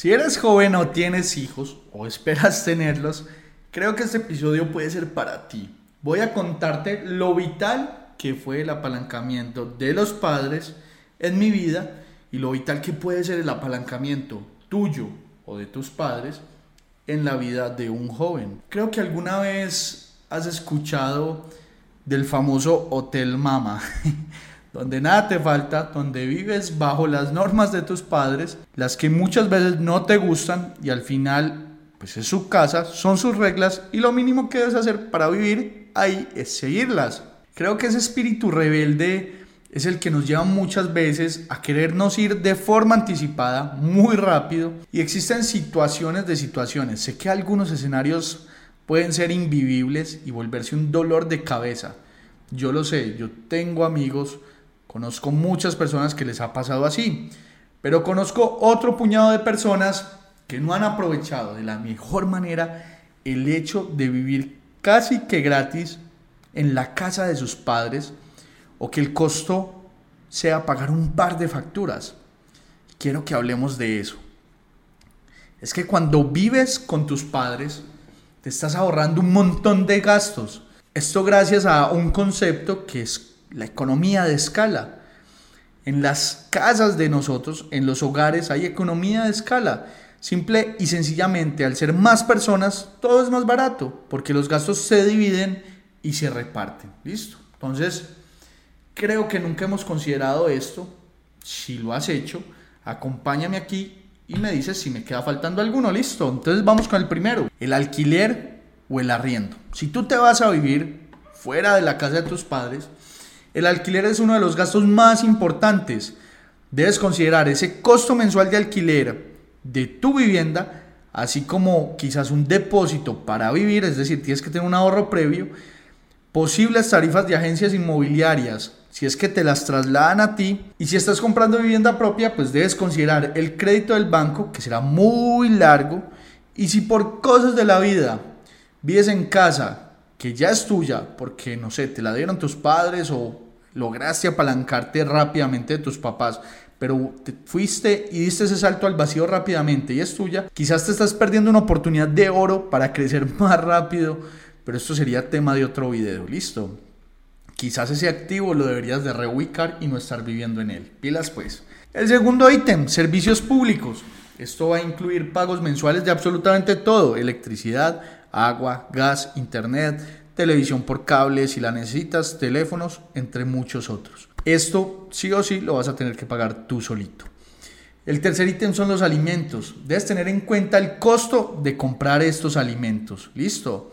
Si eres joven o tienes hijos o esperas tenerlos, creo que este episodio puede ser para ti. Voy a contarte lo vital que fue el apalancamiento de los padres en mi vida y lo vital que puede ser el apalancamiento tuyo o de tus padres en la vida de un joven. Creo que alguna vez has escuchado del famoso Hotel Mama. donde nada te falta, donde vives bajo las normas de tus padres, las que muchas veces no te gustan y al final pues es su casa, son sus reglas y lo mínimo que debes hacer para vivir ahí es seguirlas. Creo que ese espíritu rebelde es el que nos lleva muchas veces a querernos ir de forma anticipada, muy rápido, y existen situaciones de situaciones. Sé que algunos escenarios pueden ser invivibles y volverse un dolor de cabeza. Yo lo sé, yo tengo amigos Conozco muchas personas que les ha pasado así, pero conozco otro puñado de personas que no han aprovechado de la mejor manera el hecho de vivir casi que gratis en la casa de sus padres o que el costo sea pagar un par de facturas. Quiero que hablemos de eso. Es que cuando vives con tus padres, te estás ahorrando un montón de gastos. Esto gracias a un concepto que es la economía de escala. En las casas de nosotros, en los hogares, hay economía de escala. Simple y sencillamente, al ser más personas, todo es más barato, porque los gastos se dividen y se reparten. ¿Listo? Entonces, creo que nunca hemos considerado esto. Si lo has hecho, acompáñame aquí y me dices si me queda faltando alguno. Listo. Entonces vamos con el primero, el alquiler o el arriendo. Si tú te vas a vivir fuera de la casa de tus padres, el alquiler es uno de los gastos más importantes. Debes considerar ese costo mensual de alquiler de tu vivienda, así como quizás un depósito para vivir, es decir, tienes que tener un ahorro previo, posibles tarifas de agencias inmobiliarias, si es que te las trasladan a ti, y si estás comprando vivienda propia, pues debes considerar el crédito del banco, que será muy largo, y si por cosas de la vida vives en casa que ya es tuya, porque no sé, te la dieron tus padres o lograste apalancarte rápidamente de tus papás, pero te fuiste y diste ese salto al vacío rápidamente y es tuya, quizás te estás perdiendo una oportunidad de oro para crecer más rápido, pero esto sería tema de otro video, listo. Quizás ese activo lo deberías de reubicar y no estar viviendo en él. Pilas pues. El segundo ítem, servicios públicos. Esto va a incluir pagos mensuales de absolutamente todo, electricidad, agua, gas, internet, televisión por cable si la necesitas, teléfonos, entre muchos otros. Esto sí o sí lo vas a tener que pagar tú solito. El tercer ítem son los alimentos. Debes tener en cuenta el costo de comprar estos alimentos. Listo.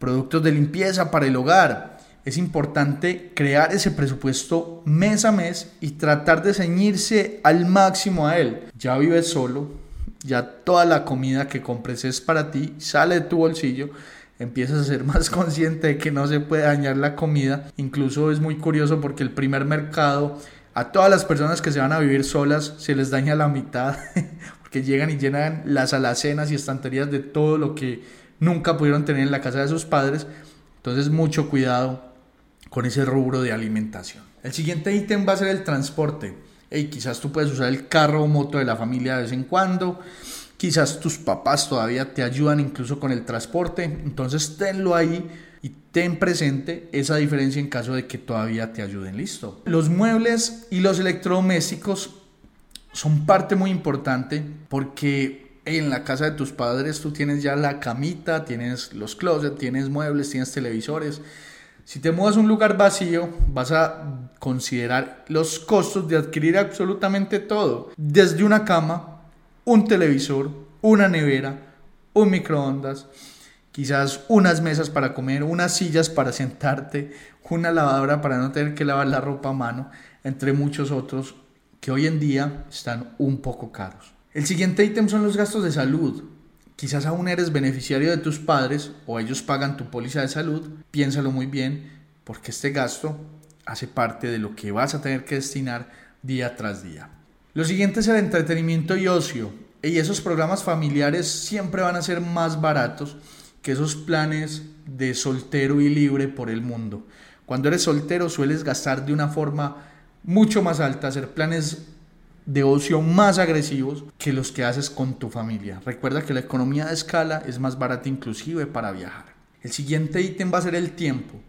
Productos de limpieza para el hogar. Es importante crear ese presupuesto mes a mes y tratar de ceñirse al máximo a él. Ya vives solo, ya toda la comida que compres es para ti, sale de tu bolsillo, empiezas a ser más consciente de que no se puede dañar la comida. Incluso es muy curioso porque el primer mercado, a todas las personas que se van a vivir solas, se les daña la mitad, porque llegan y llenan las alacenas y estanterías de todo lo que nunca pudieron tener en la casa de sus padres. Entonces mucho cuidado con ese rubro de alimentación. El siguiente ítem va a ser el transporte hey, quizás tú puedes usar el carro o moto de la familia de vez en cuando, quizás tus papás todavía te ayudan incluso con el transporte, entonces tenlo ahí y ten presente esa diferencia en caso de que todavía te ayuden. Listo. Los muebles y los electrodomésticos son parte muy importante porque en la casa de tus padres tú tienes ya la camita, tienes los closets, tienes muebles, tienes televisores. Si te mudas a un lugar vacío, vas a considerar los costos de adquirir absolutamente todo, desde una cama, un televisor, una nevera, un microondas, quizás unas mesas para comer, unas sillas para sentarte, una lavadora para no tener que lavar la ropa a mano, entre muchos otros que hoy en día están un poco caros. El siguiente ítem son los gastos de salud. Quizás aún eres beneficiario de tus padres o ellos pagan tu póliza de salud. Piénsalo muy bien porque este gasto hace parte de lo que vas a tener que destinar día tras día. Lo siguiente es el entretenimiento y ocio. Y esos programas familiares siempre van a ser más baratos que esos planes de soltero y libre por el mundo. Cuando eres soltero sueles gastar de una forma mucho más alta, hacer planes de ocio más agresivos que los que haces con tu familia. Recuerda que la economía de escala es más barata inclusive para viajar. El siguiente ítem va a ser el tiempo.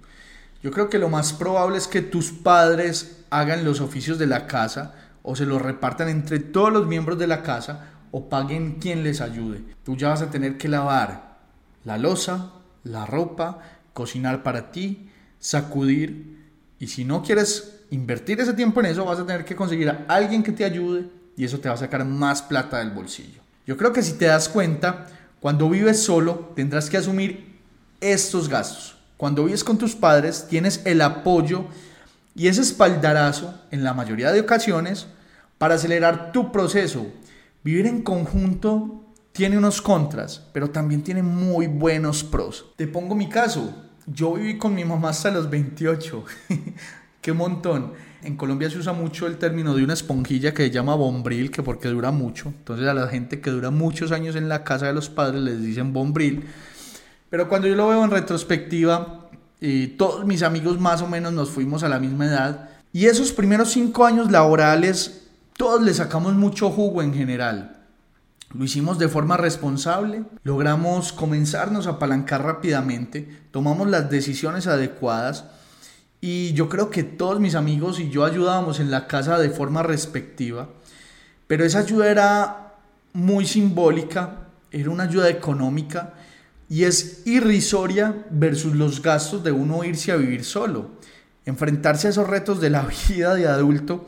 Yo creo que lo más probable es que tus padres hagan los oficios de la casa o se los repartan entre todos los miembros de la casa o paguen quien les ayude. Tú ya vas a tener que lavar la losa, la ropa, cocinar para ti, sacudir y si no quieres invertir ese tiempo en eso, vas a tener que conseguir a alguien que te ayude y eso te va a sacar más plata del bolsillo. Yo creo que si te das cuenta, cuando vives solo, tendrás que asumir estos gastos. Cuando vives con tus padres, tienes el apoyo y ese espaldarazo, en la mayoría de ocasiones, para acelerar tu proceso. Vivir en conjunto tiene unos contras, pero también tiene muy buenos pros. Te pongo mi caso. Yo viví con mi mamá hasta los 28. Qué montón. En Colombia se usa mucho el término de una esponjilla que se llama bombril, que porque dura mucho. Entonces a la gente que dura muchos años en la casa de los padres les dicen bombril. Pero cuando yo lo veo en retrospectiva, y todos mis amigos más o menos nos fuimos a la misma edad. Y esos primeros cinco años laborales, todos le sacamos mucho jugo en general. Lo hicimos de forma responsable, logramos comenzarnos a apalancar rápidamente, tomamos las decisiones adecuadas y yo creo que todos mis amigos y yo ayudábamos en la casa de forma respectiva, pero esa ayuda era muy simbólica, era una ayuda económica y es irrisoria versus los gastos de uno irse a vivir solo. Enfrentarse a esos retos de la vida de adulto,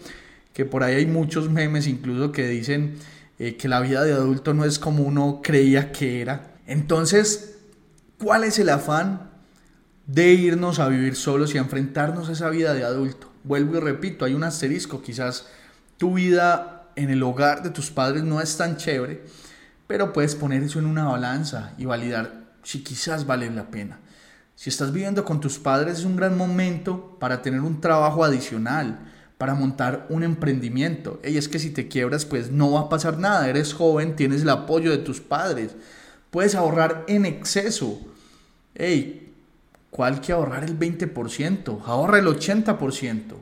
que por ahí hay muchos memes incluso que dicen eh, que la vida de adulto no es como uno creía que era. Entonces, ¿cuál es el afán de irnos a vivir solos y a enfrentarnos a esa vida de adulto. Vuelvo y repito, hay un asterisco, quizás tu vida en el hogar de tus padres no es tan chévere, pero puedes poner eso en una balanza y validar si quizás vale la pena. Si estás viviendo con tus padres es un gran momento para tener un trabajo adicional, para montar un emprendimiento. Y es que si te quiebras, pues no va a pasar nada. Eres joven, tienes el apoyo de tus padres. Puedes ahorrar en exceso. Hey, ¿Cuál que ahorrar el 20%? Ahorra el 80%.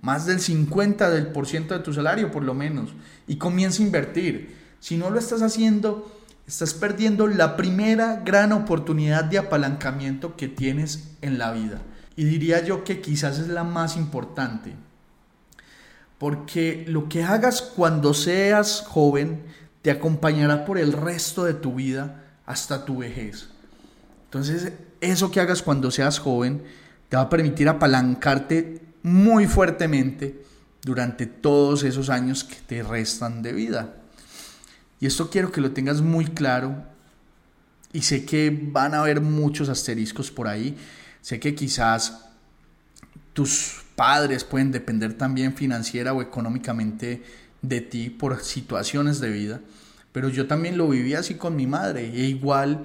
Más del 50% del por ciento de tu salario por lo menos. Y comienza a invertir. Si no lo estás haciendo, estás perdiendo la primera gran oportunidad de apalancamiento que tienes en la vida. Y diría yo que quizás es la más importante. Porque lo que hagas cuando seas joven te acompañará por el resto de tu vida hasta tu vejez. Entonces, eso que hagas cuando seas joven te va a permitir apalancarte muy fuertemente durante todos esos años que te restan de vida. Y esto quiero que lo tengas muy claro. Y sé que van a haber muchos asteriscos por ahí. Sé que quizás tus padres pueden depender también financiera o económicamente de ti por situaciones de vida. Pero yo también lo viví así con mi madre. E igual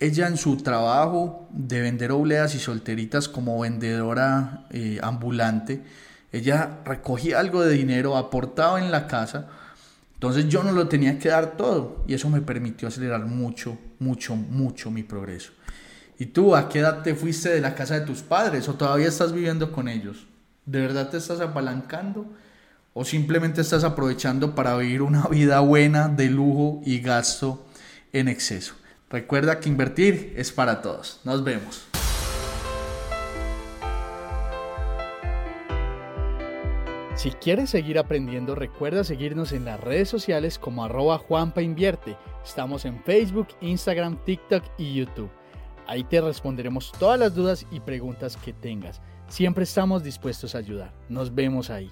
ella en su trabajo de vender obleas y solteritas como vendedora eh, ambulante, ella recogía algo de dinero, aportaba en la casa, entonces yo no lo tenía que dar todo y eso me permitió acelerar mucho, mucho, mucho mi progreso. ¿Y tú a qué edad te fuiste de la casa de tus padres o todavía estás viviendo con ellos? ¿De verdad te estás apalancando? ¿O simplemente estás aprovechando para vivir una vida buena de lujo y gasto en exceso? Recuerda que invertir es para todos. Nos vemos. Si quieres seguir aprendiendo, recuerda seguirnos en las redes sociales como arroba Estamos en Facebook, Instagram, TikTok y YouTube. Ahí te responderemos todas las dudas y preguntas que tengas. Siempre estamos dispuestos a ayudar. Nos vemos ahí.